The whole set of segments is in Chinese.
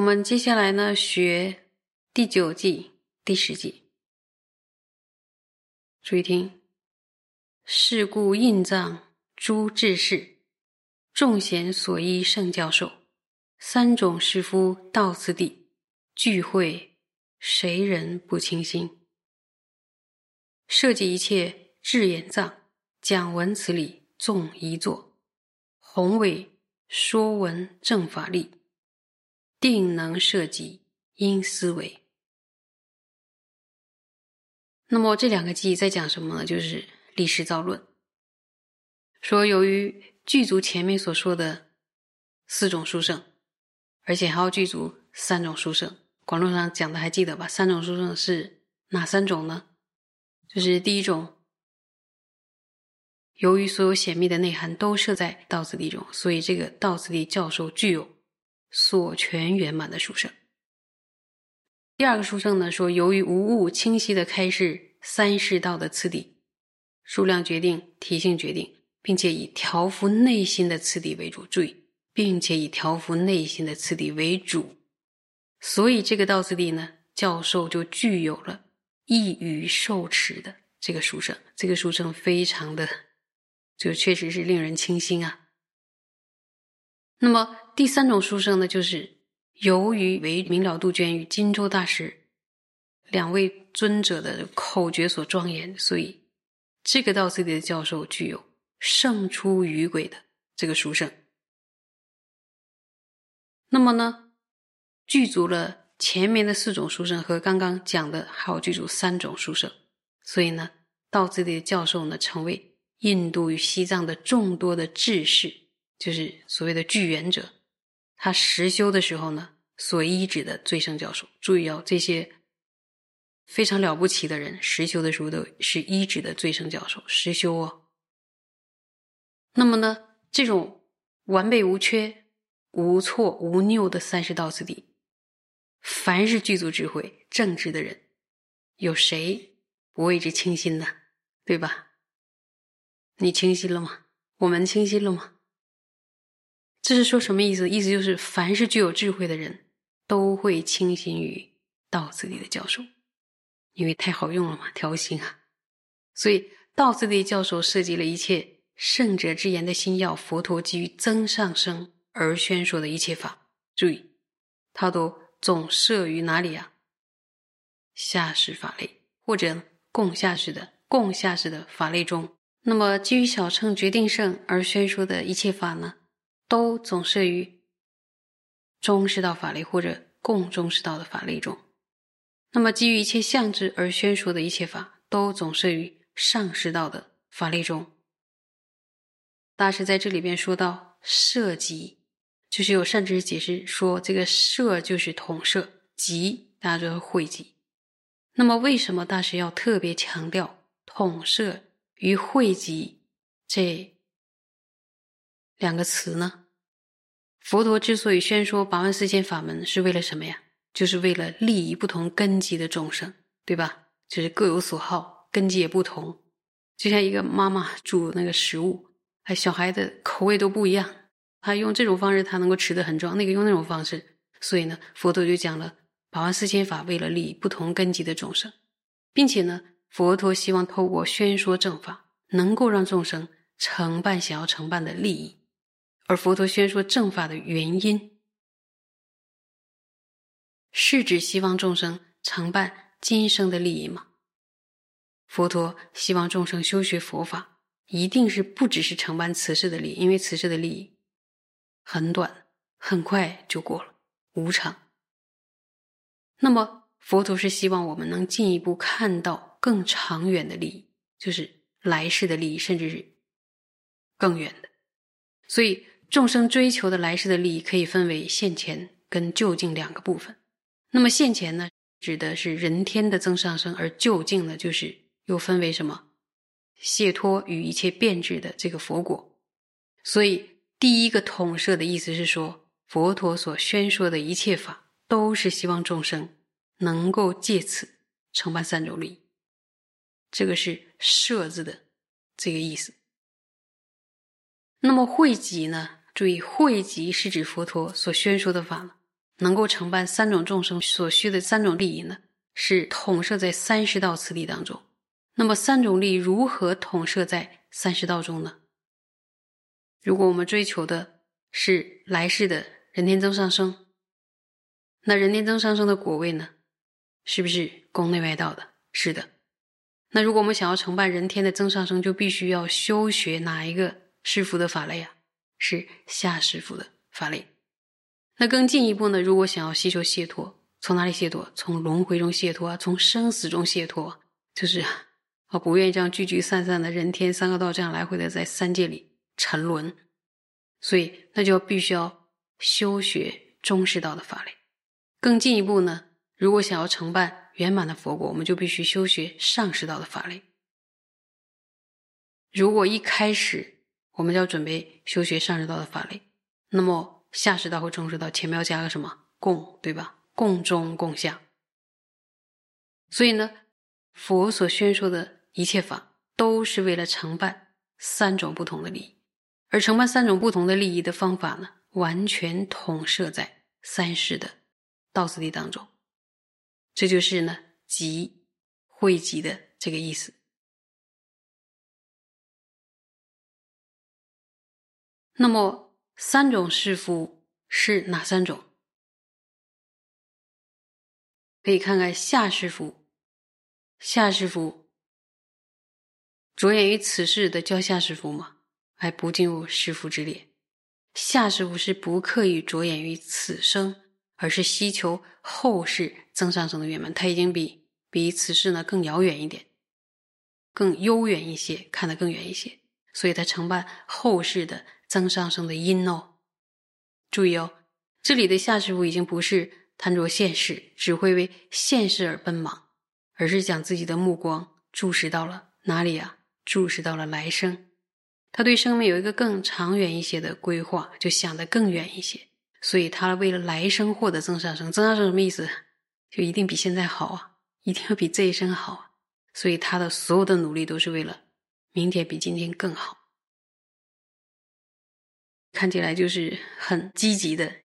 我们接下来呢，学第九季、第十季。注意听：是故印藏诸志士，众贤所依圣教授，三种师夫到此地聚会，谁人不清心？设计一切智眼藏，讲文此理，众一作，宏伟说文正法力。定能涉及因思维。那么这两个记忆在讲什么呢？就是历史造论，说由于具足前面所说的四种书圣，而且还要具足三种书圣。广论上讲的还记得吧？三种书圣是哪三种呢？就是第一种，由于所有显密的内涵都设在道次第中，所以这个道次第教授具有。所全圆满的书圣。第二个书圣呢说，由于无物清晰的开示三世道的次第，数量决定，体性决定，并且以调伏内心的次第为主，注意，并且以调伏内心的次第为主，所以这个道次第呢，教授就具有了易于受持的这个书生。这个书生非常的，就确实是令人倾心啊。那么。第三种书生呢，就是由于为明了杜鹃与荆州大师两位尊者的口诀所庄严，所以这个道次第的教授具有胜出于鬼的这个书生。那么呢，具足了前面的四种书生和刚刚讲的还有具足三种书生，所以呢，道次第的教授呢，成为印度与西藏的众多的智士，就是所谓的具缘者。他实修的时候呢，所依止的最胜教授，注意哦，这些非常了不起的人，实修的时候都是依止的最胜教授，实修哦。那么呢，这种完备无缺、无错无拗的三十道次第，凡是具足智慧、正直的人，有谁不为之倾心呢？对吧？你清晰了吗？我们清晰了吗？这是说什么意思？意思就是，凡是具有智慧的人，都会倾心于道次第的教授，因为太好用了嘛，调心啊。所以道次第教授设计了一切圣者之言的心要，佛陀基于增上生而宣说的一切法。注意，他都总设于哪里啊？下士法类，或者共下士的共下士的法类中。那么基于小乘决定胜而宣说的一切法呢？都总设于中士道法类或者共中士道的法类中，那么基于一切相知而宣说的一切法，都总设于上世道的法类中。大师在这里边说到摄集，就是有善知识解释说，这个摄就是统摄，集大家知道汇集。那么为什么大师要特别强调统摄与汇集这？两个词呢？佛陀之所以宣说八万四千法门，是为了什么呀？就是为了利益不同根基的众生，对吧？就是各有所好，根基也不同。就像一个妈妈煮那个食物，哎，小孩的口味都不一样。他用这种方式，他能够吃得很壮；那个用那种方式，所以呢，佛陀就讲了八万四千法，为了利益不同根基的众生，并且呢，佛陀希望透过宣说正法，能够让众生承办想要承办的利益。而佛陀宣说正法的原因，是指希望众生承办今生的利益吗？佛陀希望众生修学佛法，一定是不只是承办此世的利益，因为此世的利益很短，很快就过了，无常。那么佛陀是希望我们能进一步看到更长远的利益，就是来世的利益，甚至是更远的，所以。众生追求的来世的利益，可以分为现前跟就近两个部分。那么现前呢，指的是人天的增上升；而就近呢，就是又分为什么？解脱与一切变质的这个佛果。所以第一个统摄的意思是说，佛陀所宣说的一切法，都是希望众生能够借此承办三种利益。这个是“摄”字的这个意思。那么汇集呢？注意，汇集是指佛陀所宣说的法了。能够承办三种众生所需的三种利益呢，是统摄在三十道次第当中。那么三种利如何统摄在三十道中呢？如果我们追求的是来世的人天增上生，那人天增上生的果位呢，是不是宫内外道的？是的。那如果我们想要承办人天的增上生，就必须要修学哪一个师傅的法类啊？是下师傅的法类。那更进一步呢？如果想要吸收解脱，从哪里解脱？从轮回中解脱啊，从生死中解脱，就是啊，不愿意这样聚聚散散的人天三个道这样来回的在三界里沉沦，所以那就必须要修学中士道的法类。更进一步呢？如果想要承办圆满的佛果，我们就必须修学上士道的法类。如果一开始我们要准备修学上师道的法类，那么下师道和中师道前面要加个什么共，对吧？共中共下。所以呢，佛所宣说的一切法，都是为了承办三种不同的利益，而承办三种不同的利益的方法呢，完全统摄在三世的道次第当中。这就是呢，集汇集的这个意思。那么三种师傅是哪三种？可以看看夏师傅。夏师傅着眼于此事的叫夏师傅吗？还不进入师傅之列。夏师傅是不刻意着眼于此生。而是希求后世增上生的圆满，他已经比比此世呢更遥远一点，更悠远一些，看得更远一些，所以他承办后世的增上生的因哦。注意哦，这里的夏师傅已经不是贪着现世，只会为现世而奔忙，而是将自己的目光注视到了哪里啊？注视到了来生，他对生命有一个更长远一些的规划，就想得更远一些。所以他为了来生获得增上生，增上生什么意思？就一定比现在好啊，一定要比这一生好啊。所以他的所有的努力都是为了明天比今天更好。看起来就是很积极的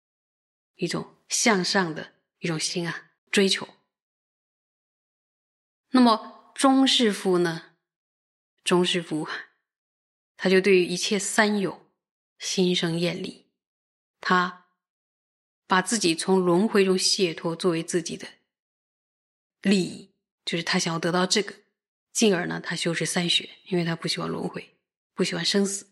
一种向上的一种心啊，追求。那么钟师傅呢？钟师傅他就对于一切三有心生厌离，他。把自己从轮回中解脱作为自己的利益，就是他想要得到这个，进而呢，他修持三学，因为他不喜欢轮回，不喜欢生死。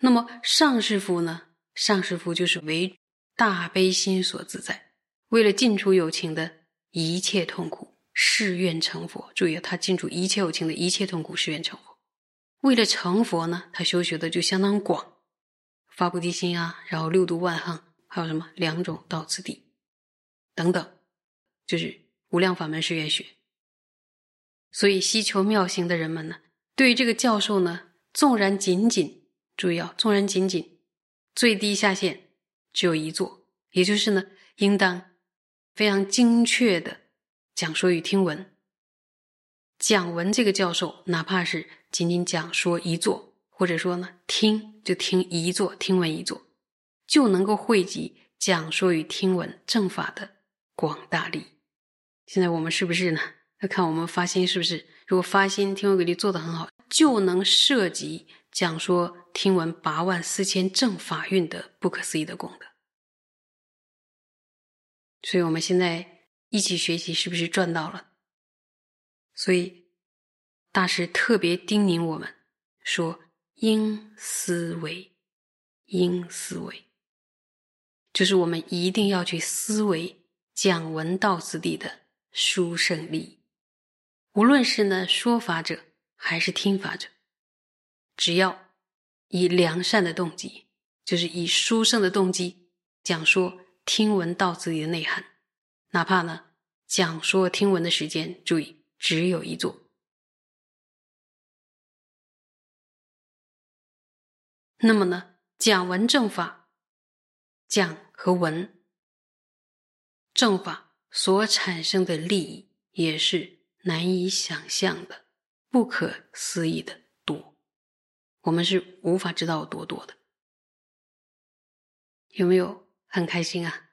那么上师傅呢？上师傅就是为大悲心所自在，为了尽除有情的一切痛苦，誓愿成佛。注意，他尽除一切有情的一切痛苦，誓愿成佛。为了成佛呢，他修学的就相当广，发菩提心啊，然后六度万行。还有什么两种道次第等等，就是无量法门誓愿学。所以希求妙行的人们呢，对于这个教授呢，纵然仅仅注意啊，纵然仅仅最低下限只有一座，也就是呢，应当非常精确的讲说与听闻。讲闻这个教授，哪怕是仅仅讲说一座，或者说呢，听就听一座，听闻一座。就能够汇集讲说与听闻正法的广大力。现在我们是不是呢？要看我们发心是不是？如果发心听闻给力做得很好，就能涉及讲说听闻八万四千正法运的不可思议的功德。所以我们现在一起学习，是不是赚到了？所以大师特别叮咛我们说：应思维，应思维。就是我们一定要去思维讲闻道次第的殊胜利，无论是呢说法者还是听法者，只要以良善的动机，就是以殊胜的动机讲说听闻道次第的内涵，哪怕呢讲说听闻的时间，注意只有一座，那么呢讲闻正法。讲和闻正法所产生的利益，也是难以想象的、不可思议的多。我们是无法知道有多多的，有没有很开心啊？